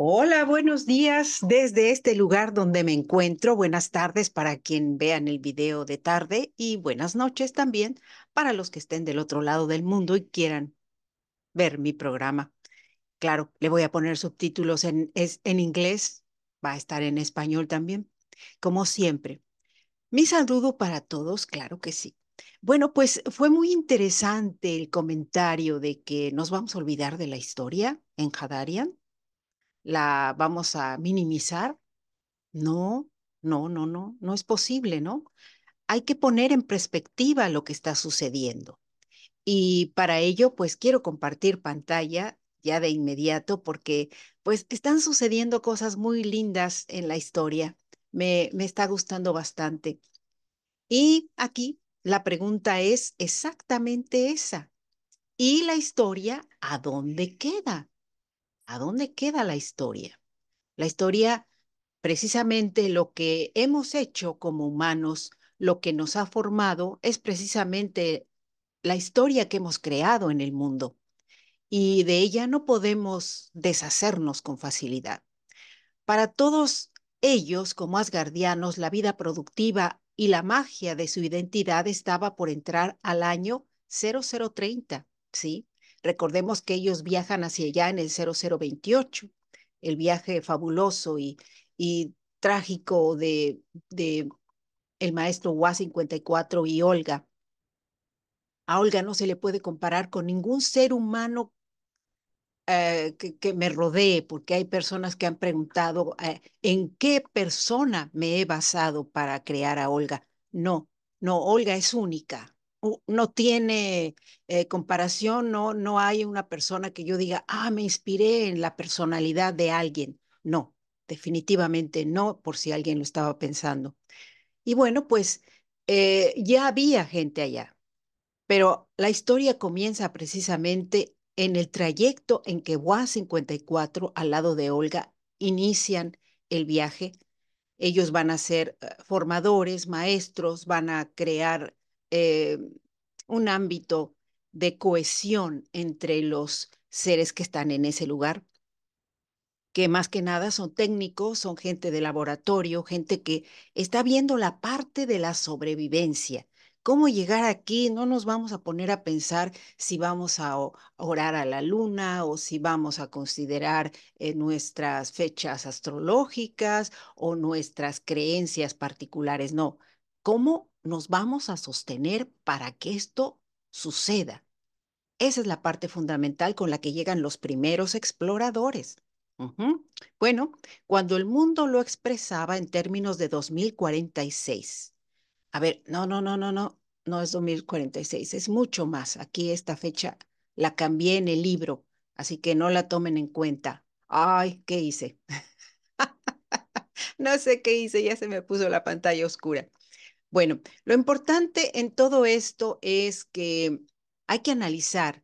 Hola, buenos días desde este lugar donde me encuentro. Buenas tardes para quien vean el video de tarde y buenas noches también para los que estén del otro lado del mundo y quieran ver mi programa. Claro, le voy a poner subtítulos en, es, en inglés, va a estar en español también, como siempre. Mi saludo para todos, claro que sí. Bueno, pues fue muy interesante el comentario de que nos vamos a olvidar de la historia en Hadarian la vamos a minimizar. No, no, no, no, no es posible, ¿no? Hay que poner en perspectiva lo que está sucediendo. Y para ello, pues quiero compartir pantalla ya de inmediato porque pues están sucediendo cosas muy lindas en la historia. Me, me está gustando bastante. Y aquí la pregunta es exactamente esa. ¿Y la historia a dónde queda? ¿A dónde queda la historia? La historia, precisamente lo que hemos hecho como humanos, lo que nos ha formado, es precisamente la historia que hemos creado en el mundo. Y de ella no podemos deshacernos con facilidad. Para todos ellos, como asgardianos, la vida productiva y la magia de su identidad estaba por entrar al año 0030, ¿sí? Recordemos que ellos viajan hacia allá en el 0028, el viaje fabuloso y, y trágico de, de el maestro UA54 y Olga. A Olga no se le puede comparar con ningún ser humano eh, que, que, me rodee, porque hay personas que han preguntado eh, en qué persona me he basado para crear a Olga. No, no, Olga es única no tiene eh, comparación, no, no hay una persona que yo diga, ah, me inspiré en la personalidad de alguien. No, definitivamente no, por si alguien lo estaba pensando. Y bueno, pues eh, ya había gente allá, pero la historia comienza precisamente en el trayecto en que WA 54 al lado de Olga inician el viaje. Ellos van a ser eh, formadores, maestros, van a crear eh, un ámbito de cohesión entre los seres que están en ese lugar, que más que nada son técnicos, son gente de laboratorio, gente que está viendo la parte de la sobrevivencia. ¿Cómo llegar aquí? No nos vamos a poner a pensar si vamos a orar a la luna o si vamos a considerar eh, nuestras fechas astrológicas o nuestras creencias particulares. No, ¿cómo nos vamos a sostener para que esto suceda. Esa es la parte fundamental con la que llegan los primeros exploradores. Bueno, cuando el mundo lo expresaba en términos de 2046. A ver, no, no, no, no, no, no es 2046, es mucho más. Aquí esta fecha la cambié en el libro, así que no la tomen en cuenta. Ay, ¿qué hice? no sé qué hice, ya se me puso la pantalla oscura. Bueno, lo importante en todo esto es que hay que analizar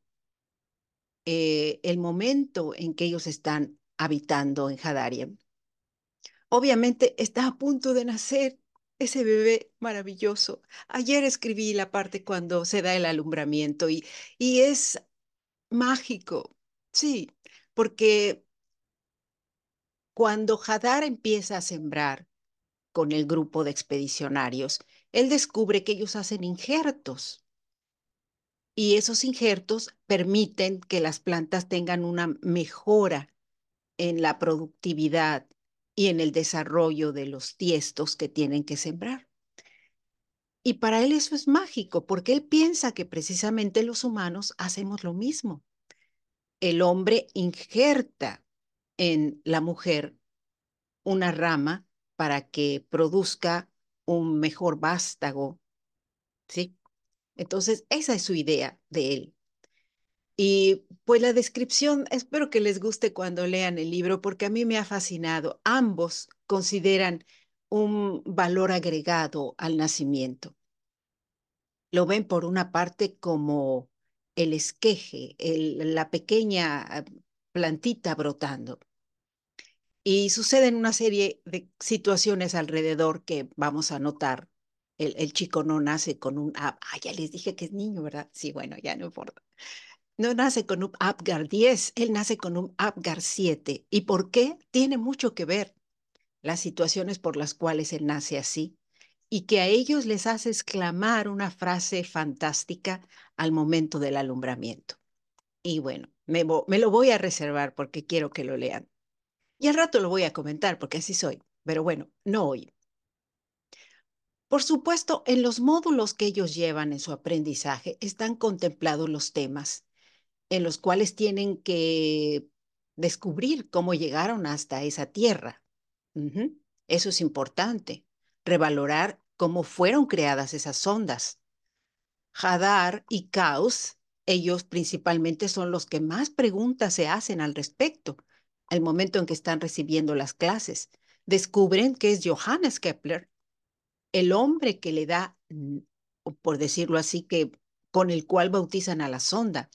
eh, el momento en que ellos están habitando en Hadaria. Obviamente está a punto de nacer ese bebé maravilloso. Ayer escribí la parte cuando se da el alumbramiento y, y es mágico, sí, porque cuando Hadar empieza a sembrar con el grupo de expedicionarios, él descubre que ellos hacen injertos y esos injertos permiten que las plantas tengan una mejora en la productividad y en el desarrollo de los tiestos que tienen que sembrar. Y para él eso es mágico, porque él piensa que precisamente los humanos hacemos lo mismo. El hombre injerta en la mujer una rama para que produzca un mejor vástago, ¿sí? Entonces, esa es su idea de él. Y pues la descripción, espero que les guste cuando lean el libro, porque a mí me ha fascinado. Ambos consideran un valor agregado al nacimiento. Lo ven por una parte como el esqueje, la pequeña ah, plantita brotando. Y suceden una serie de situaciones alrededor que vamos a notar. El, chico no nace con un... Ah, ya les dije que es niño, ¿verdad? Sí, bueno, ya no importa. no nace con un Apgar 10, él nace con un Apgar 7. ¿Y por qué? Tiene mucho que ver las situaciones por las cuales él nace así y que a ellos les hace exclamar una frase fantástica al momento del alumbramiento. Y bueno, me lo voy a reservar porque quiero que lo lean. Y al rato lo voy a comentar porque así soy, pero bueno, no hoy. Por supuesto, en los módulos que ellos llevan en su aprendizaje están contemplados los temas en los cuales tienen que descubrir cómo llegaron hasta esa tierra. Eso es importante, revalorar cómo fueron creadas esas ondas. Hadar y Caos, ellos principalmente son los que más preguntas se hacen al respecto al momento en que están recibiendo las clases. Descubren que es Johannes Kepler, el hombre que le da, mm, por decirlo así, que con el cual bautizan a la sonda,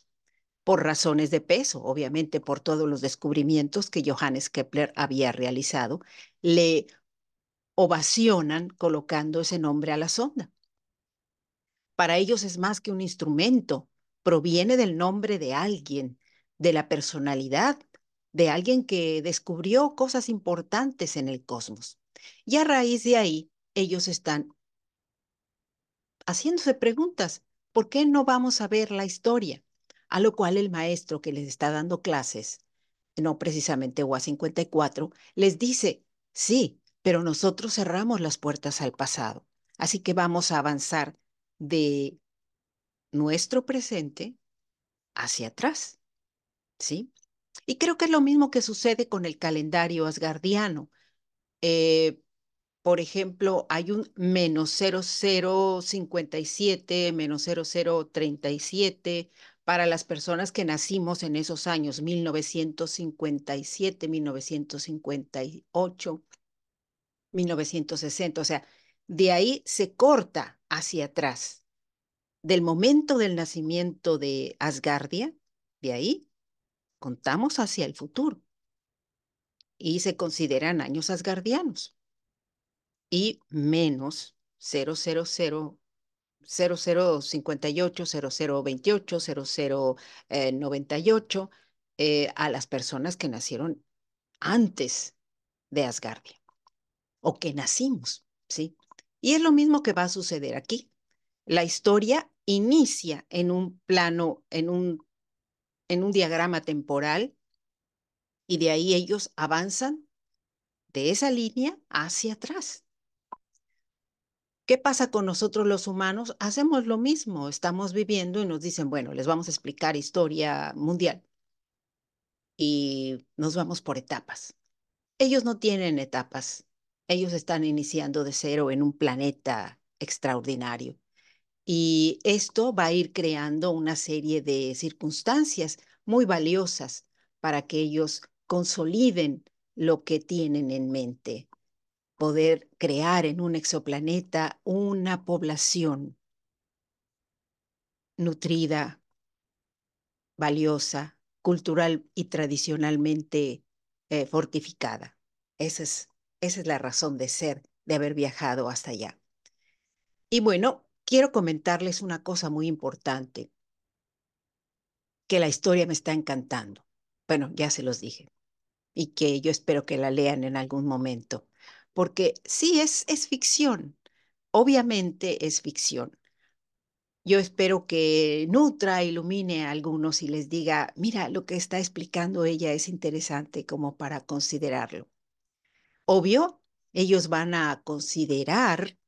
por razones de peso, obviamente por todos los descubrimientos que Johannes Kepler había realizado, le ovacionan colocando ese nombre a la sonda. Para ellos es más que un instrumento, proviene del nombre de alguien, de la personalidad, de alguien que descubrió cosas importantes en el cosmos. Y a raíz de ahí, ellos están haciéndose preguntas. ¿Por qué no vamos a ver la historia? A lo cual el maestro que les está dando clases, no precisamente UA 54, les dice, sí, pero nosotros cerramos las puertas al pasado. Así que vamos a avanzar de nuestro presente hacia atrás. ¿Sí? Y creo que es lo mismo que sucede con el calendario asgardiano. Eh, por ejemplo, hay un menos 0057, menos 0037 para las personas que nacimos en esos años, 1957, 1958, 1960. O sea, de ahí se corta hacia atrás. Del momento del nacimiento de Asgardia, de ahí contamos hacia el futuro. Y se consideran años asgardianos y menos 000, 0058, 0028, 0098 a las personas que nacieron antes de Asgardia o que nacimos, ¿sí? Y es lo mismo que va a suceder aquí. La historia inicia en un plano, en un, en un diagrama temporal y de ahí ellos avanzan de esa línea hacia atrás. ¿Qué pasa con nosotros los humanos? Hacemos lo mismo, estamos viviendo y nos dicen, bueno, les vamos a explicar historia mundial y nos vamos por etapas. Ellos no tienen etapas, ellos están iniciando de cero en un planeta extraordinario. Y esto va a ir creando una serie de circunstancias muy valiosas para que ellos consoliden lo que tienen en mente poder crear en un exoplaneta una población nutrida, valiosa, cultural y tradicionalmente eh, fortificada. Esa es, esa es la razón de ser, de haber viajado hasta allá. Y bueno, quiero comentarles una cosa muy importante, que la historia me está encantando. Bueno, ya se los dije, y que yo espero que la lean en algún momento porque sí es, es ficción, obviamente es ficción. Yo espero que nutra, ilumine a algunos y les diga, mira, lo que está explicando ella es interesante como para considerarlo. Obvio, ellos van a considerar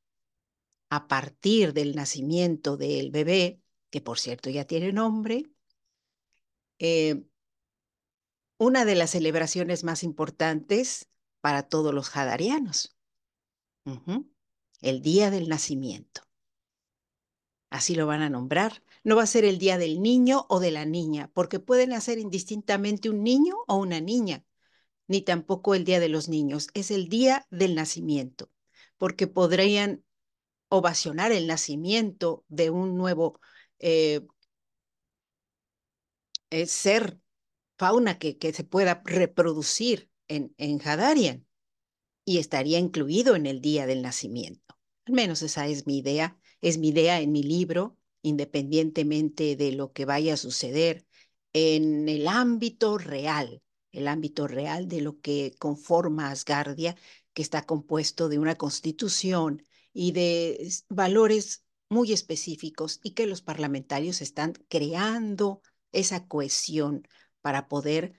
a partir del nacimiento del bebé, que por cierto ya tiene nombre, eh, una de las celebraciones más importantes para todos los hadarianos. El día del nacimiento. Así lo van a nombrar. No va a ser el día del niño o de la niña, porque pueden nacer indistintamente un niño o una niña, ni tampoco el día de los niños. Es el día del nacimiento, porque podrían ovacionar el nacimiento de un nuevo eh, eh, ser, fauna que, que se pueda reproducir en, en Hadarian y estaría incluido en el día del nacimiento. Al menos esa es mi idea, es mi idea en mi libro, independientemente de lo que vaya a suceder en el ámbito real, el ámbito real de lo que conforma Asgardia, que está compuesto de una constitución y de valores muy específicos y que los parlamentarios están creando esa cohesión para poder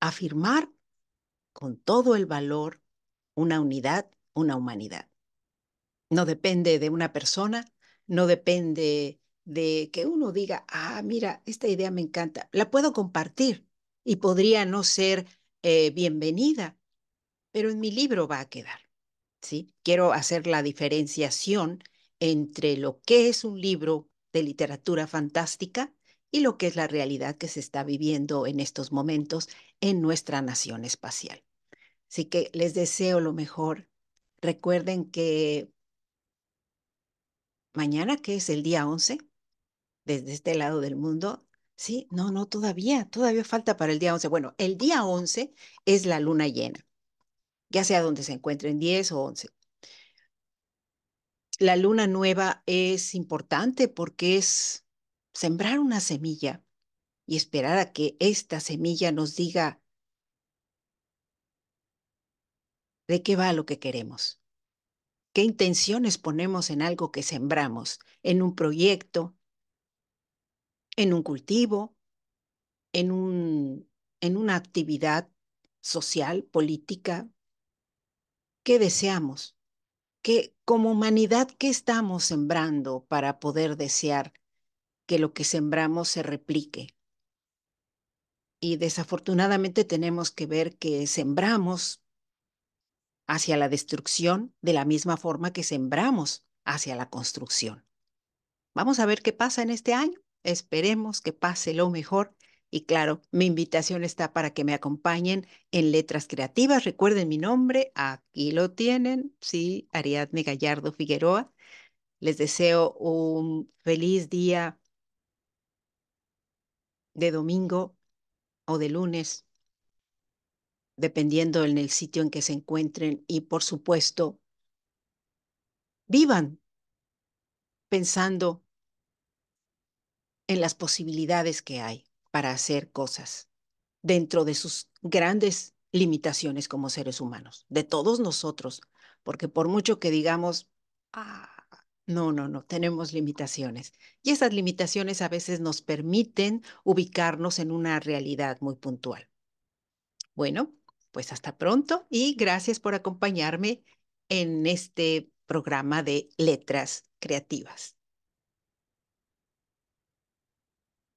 afirmar con todo el valor una unidad, una humanidad. No depende de una persona, no depende de que uno diga, ah, mira, esta idea me encanta, la puedo compartir y podría no ser eh, bienvenida, pero en mi libro va a quedar. ¿Sí? Quiero hacer la diferenciación entre lo que es un libro de literatura fantástica y lo que es la realidad que se está viviendo en estos momentos en nuestra nación espacial. Así que les deseo lo mejor. Recuerden que mañana, que es el día 11, desde este lado del mundo, sí, no, no, todavía, todavía falta para el día 11. Bueno, el día 11 es la luna llena, ya sea donde se encuentren 10 o 11. La luna nueva es importante porque es sembrar una semilla y esperar a que esta semilla nos diga de qué va lo que queremos. ¿Qué intenciones ponemos en algo que sembramos, en un proyecto, en un cultivo, en, un, en una actividad social, política? ¿Qué deseamos? ¿Qué, como humanidad, qué estamos sembrando para poder desear que lo que sembramos se replique? Y desafortunadamente tenemos que ver que sembramos hacia la destrucción de la misma forma que sembramos hacia la construcción. Vamos a ver qué pasa en este año. Esperemos que pase lo mejor. Y claro, mi invitación está para que me acompañen en Letras Creativas. Recuerden mi nombre, aquí lo tienen, sí, Ariadne Gallardo Figueroa. Les deseo un feliz día de domingo o de lunes dependiendo en el sitio en que se encuentren y por supuesto, vivan pensando en las posibilidades que hay para hacer cosas dentro de sus grandes limitaciones como seres humanos, de todos nosotros, porque por mucho que digamos, ah, no, no, no, tenemos limitaciones. Y esas limitaciones a veces nos permiten ubicarnos en una realidad muy puntual. Bueno, pues hasta pronto y gracias por acompañarme en este programa de letras creativas.